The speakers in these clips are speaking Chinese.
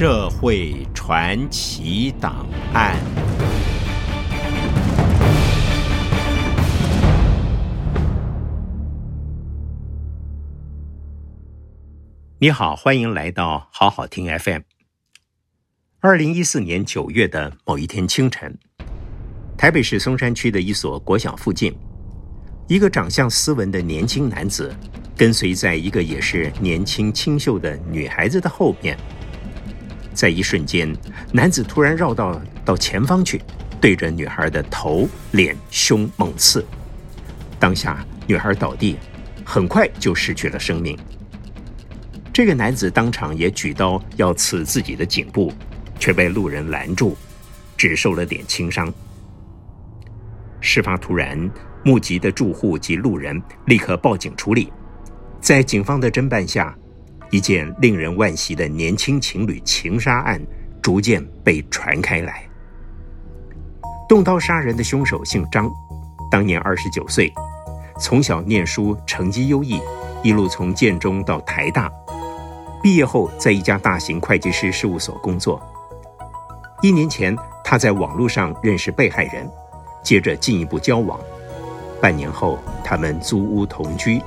社会传奇档案。你好，欢迎来到好好听 FM。二零一四年九月的某一天清晨，台北市松山区的一所国小附近，一个长相斯文的年轻男子，跟随在一个也是年轻清秀的女孩子的后面。在一瞬间，男子突然绕到到前方去，对着女孩的头、脸、胸猛刺。当下，女孩倒地，很快就失去了生命。这个男子当场也举刀要刺自己的颈部，却被路人拦住，只受了点轻伤。事发突然，目击的住户及路人立刻报警处理。在警方的侦办下，一件令人惋惜的年轻情侣情杀案逐渐被传开来。动刀杀人的凶手姓张，当年二十九岁，从小念书成绩优异，一路从建中到台大，毕业后在一家大型会计师事务所工作。一年前，他在网络上认识被害人，接着进一步交往。半年后，他们租屋同居。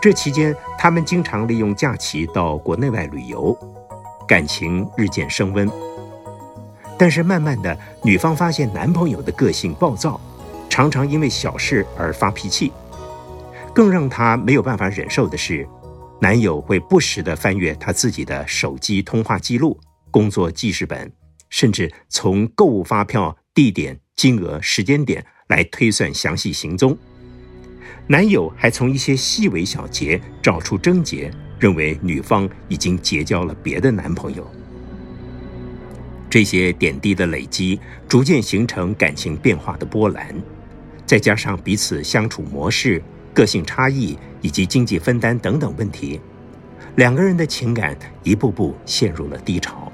这期间，他们经常利用假期到国内外旅游，感情日渐升温。但是慢慢的，女方发现男朋友的个性暴躁，常常因为小事而发脾气。更让她没有办法忍受的是，男友会不时地翻阅她自己的手机通话记录、工作记事本，甚至从购物发票、地点、金额、时间点来推算详细行踪。男友还从一些细微小节找出症结，认为女方已经结交了别的男朋友。这些点滴的累积，逐渐形成感情变化的波澜，再加上彼此相处模式、个性差异以及经济分担等等问题，两个人的情感一步步陷入了低潮。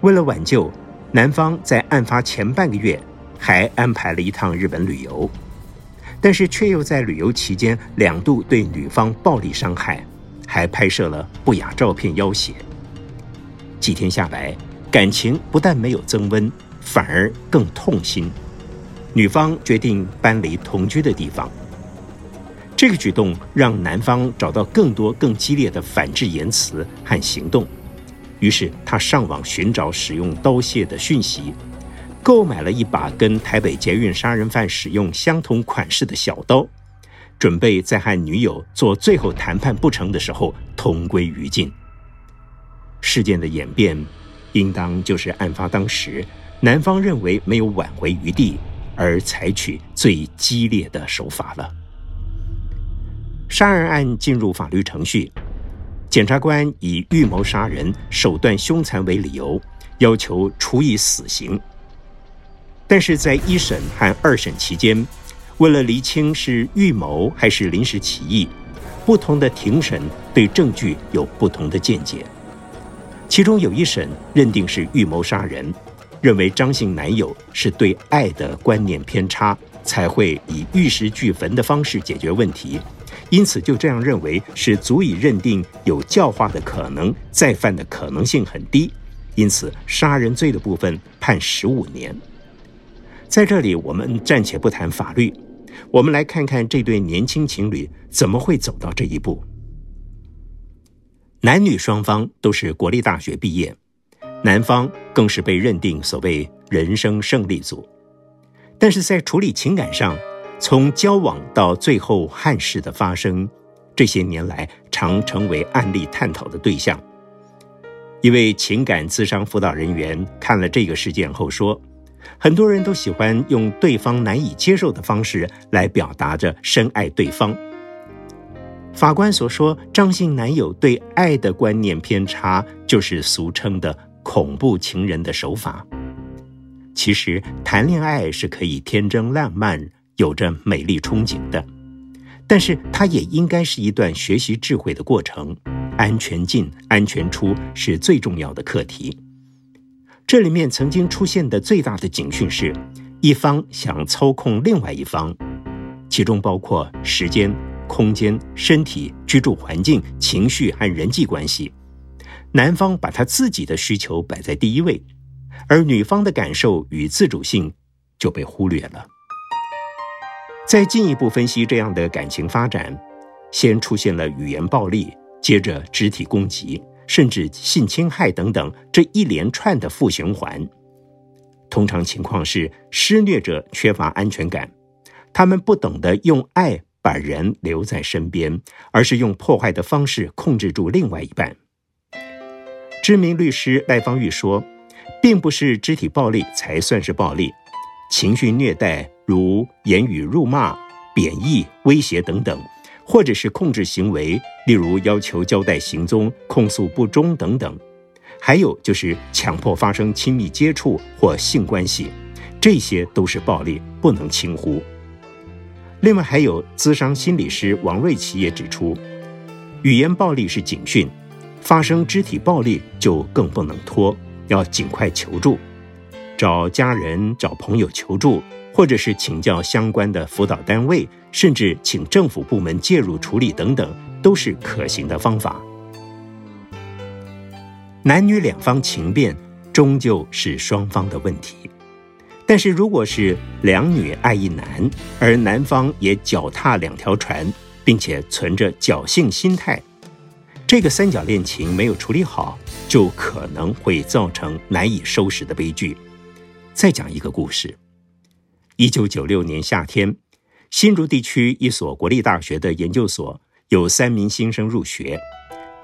为了挽救，男方在案发前半个月还安排了一趟日本旅游。但是却又在旅游期间两度对女方暴力伤害，还拍摄了不雅照片要挟。几天下来，感情不但没有增温，反而更痛心。女方决定搬离同居的地方。这个举动让男方找到更多更激烈的反制言辞和行动，于是他上网寻找使用刀械的讯息。购买了一把跟台北捷运杀人犯使用相同款式的小刀，准备在和女友做最后谈判不成的时候同归于尽。事件的演变，应当就是案发当时，男方认为没有挽回余地，而采取最激烈的手法了。杀人案进入法律程序，检察官以预谋杀人、手段凶残为理由，要求处以死刑。但是在一审和二审期间，为了厘清是预谋还是临时起意，不同的庭审对证据有不同的见解。其中有一审认定是预谋杀人，认为张姓男友是对爱的观念偏差，才会以玉石俱焚的方式解决问题，因此就这样认为是足以认定有教化的可能，再犯的可能性很低，因此杀人罪的部分判十五年。在这里，我们暂且不谈法律，我们来看看这对年轻情侣怎么会走到这一步。男女双方都是国立大学毕业，男方更是被认定所谓人生胜利组，但是在处理情感上，从交往到最后憾事的发生，这些年来常成为案例探讨的对象。一位情感咨商辅导人员看了这个事件后说。很多人都喜欢用对方难以接受的方式来表达着深爱对方。法官所说，张姓男友对爱的观念偏差，就是俗称的恐怖情人的手法。其实，谈恋爱是可以天真烂漫，有着美丽憧憬的，但是它也应该是一段学习智慧的过程。安全进，安全出是最重要的课题。这里面曾经出现的最大的警讯是，一方想操控另外一方，其中包括时间、空间、身体、居住环境、情绪和人际关系。男方把他自己的需求摆在第一位，而女方的感受与自主性就被忽略了。再进一步分析这样的感情发展，先出现了语言暴力，接着肢体攻击，甚至性侵害等等这一连串的负循环。通常情况是施虐者缺乏安全感，他们不懂得用爱把人留在身边，而是用破坏的方式控制住另外一半。知名律师赖芳玉说，并不是肢体暴力才算是暴力，情绪虐待如言语辱骂、贬义、威胁等等，或者是控制行为，例如要求交代行踪、控诉不忠等等，还有就是强迫发生亲密接触或性关系，这些都是暴力，不能轻忽。另外，还有咨商心理师王瑞琪也指出，语言暴力是警讯。发生肢体暴力就更不能拖，要尽快求助，找家人、找朋友求助，或者是请教相关的辅导单位，甚至请政府部门介入处理等等，都是可行的方法。男女两方情变终究是双方的问题，但是如果是两女爱一男，而男方也脚踏两条船，并且存着侥幸心态。这个三角恋情没有处理好，就可能会造成难以收拾的悲剧。再讲一个故事：一九九六年夏天，新竹地区一所国立大学的研究所有三名新生入学，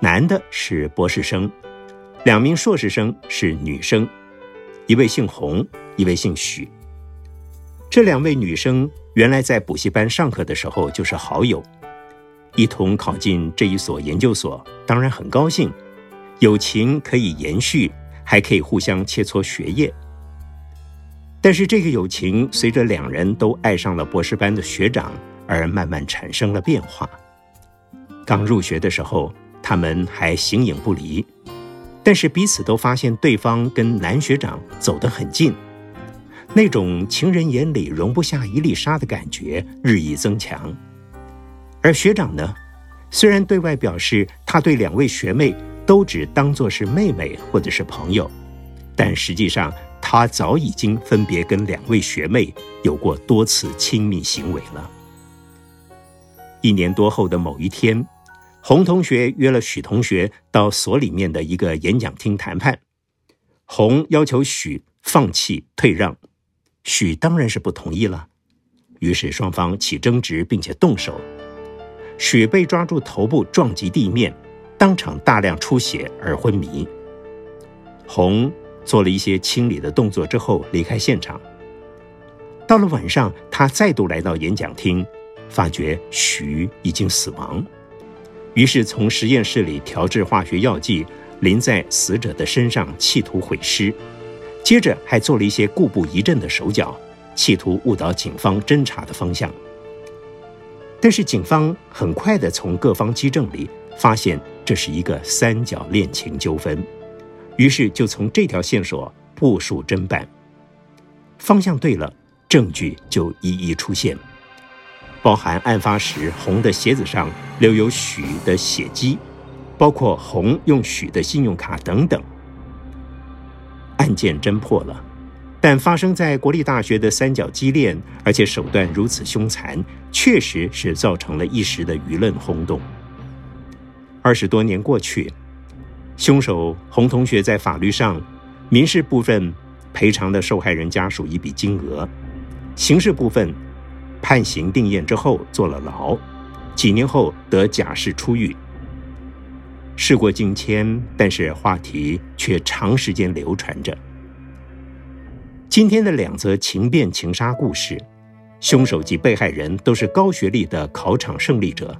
男的是博士生，两名硕士生是女生，一位姓洪，一位姓许。这两位女生原来在补习班上课的时候就是好友。一同考进这一所研究所，当然很高兴，友情可以延续，还可以互相切磋学业。但是这个友情随着两人都爱上了博士班的学长，而慢慢产生了变化。刚入学的时候，他们还形影不离，但是彼此都发现对方跟男学长走得很近，那种情人眼里容不下一粒沙的感觉日益增强。而学长呢，虽然对外表示他对两位学妹都只当作是妹妹或者是朋友，但实际上他早已经分别跟两位学妹有过多次亲密行为了。一年多后的某一天，洪同学约了许同学到所里面的一个演讲厅谈判，洪要求许放弃退让，许当然是不同意了，于是双方起争执，并且动手。许被抓住头部撞击地面，当场大量出血而昏迷。洪做了一些清理的动作之后离开现场。到了晚上，他再度来到演讲厅，发觉许已经死亡，于是从实验室里调制化学药剂淋在死者的身上，企图毁尸。接着还做了一些故布疑阵的手脚，企图误导警方侦查的方向。但是警方很快地从各方机证里发现这是一个三角恋情纠纷，于是就从这条线索部署侦办。方向对了，证据就一一出现，包含案发时红的鞋子上留有许的血迹，包括红用许的信用卡等等。案件侦破了。但发生在国立大学的三角激恋，而且手段如此凶残，确实是造成了一时的舆论轰动。二十多年过去，凶手洪同学在法律上，民事部分赔偿了受害人家属一笔金额，刑事部分判刑定谳之后坐了牢，几年后得假释出狱。事过境迁，但是话题却长时间流传着。今天的两则情变情杀故事，凶手及被害人都是高学历的考场胜利者，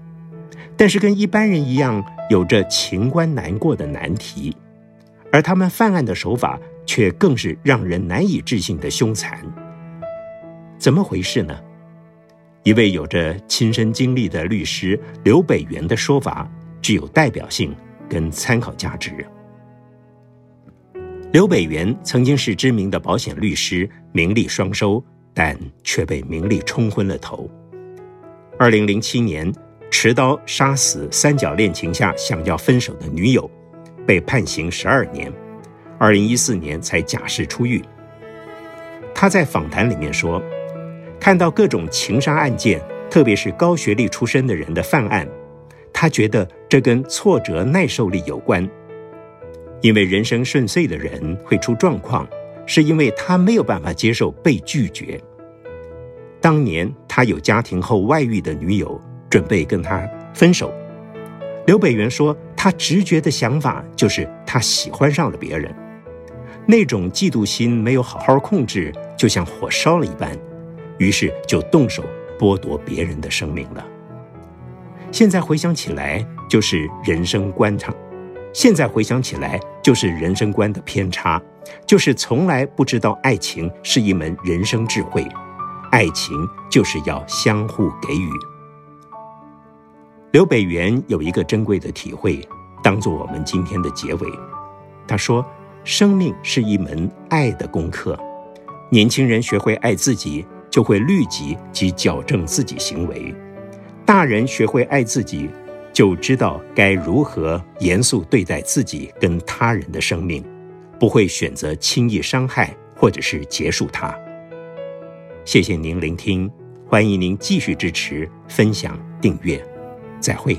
但是跟一般人一样，有着情关难过的难题，而他们犯案的手法却更是让人难以置信的凶残。怎么回事呢？一位有着亲身经历的律师刘北元的说法具有代表性跟参考价值。刘北元曾经是知名的保险律师，名利双收，但却被名利冲昏了头。二零零七年，持刀杀死三角恋情下想要分手的女友，被判刑十二年，二零一四年才假释出狱。他在访谈里面说，看到各种情杀案件，特别是高学历出身的人的犯案，他觉得这跟挫折耐受力有关。因为人生顺遂的人会出状况，是因为他没有办法接受被拒绝。当年他有家庭后外遇的女友，准备跟他分手。刘北元说，他直觉的想法就是他喜欢上了别人，那种嫉妒心没有好好控制，就像火烧了一般，于是就动手剥夺别人的生命了。现在回想起来，就是人生观差；现在回想起来，就是人生观的偏差，就是从来不知道爱情是一门人生智慧。爱情就是要相互给予。刘北元有一个珍贵的体会，当做我们今天的结尾。他说：“生命是一门爱的功课，年轻人学会爱自己，就会律己及矫正自己行为；大人学会爱自己，就知道该如何严肃对待自己跟他人的生命，不会选择轻易伤害或者是结束它。”谢谢您聆听，欢迎您继续支持、分享、订阅，再会。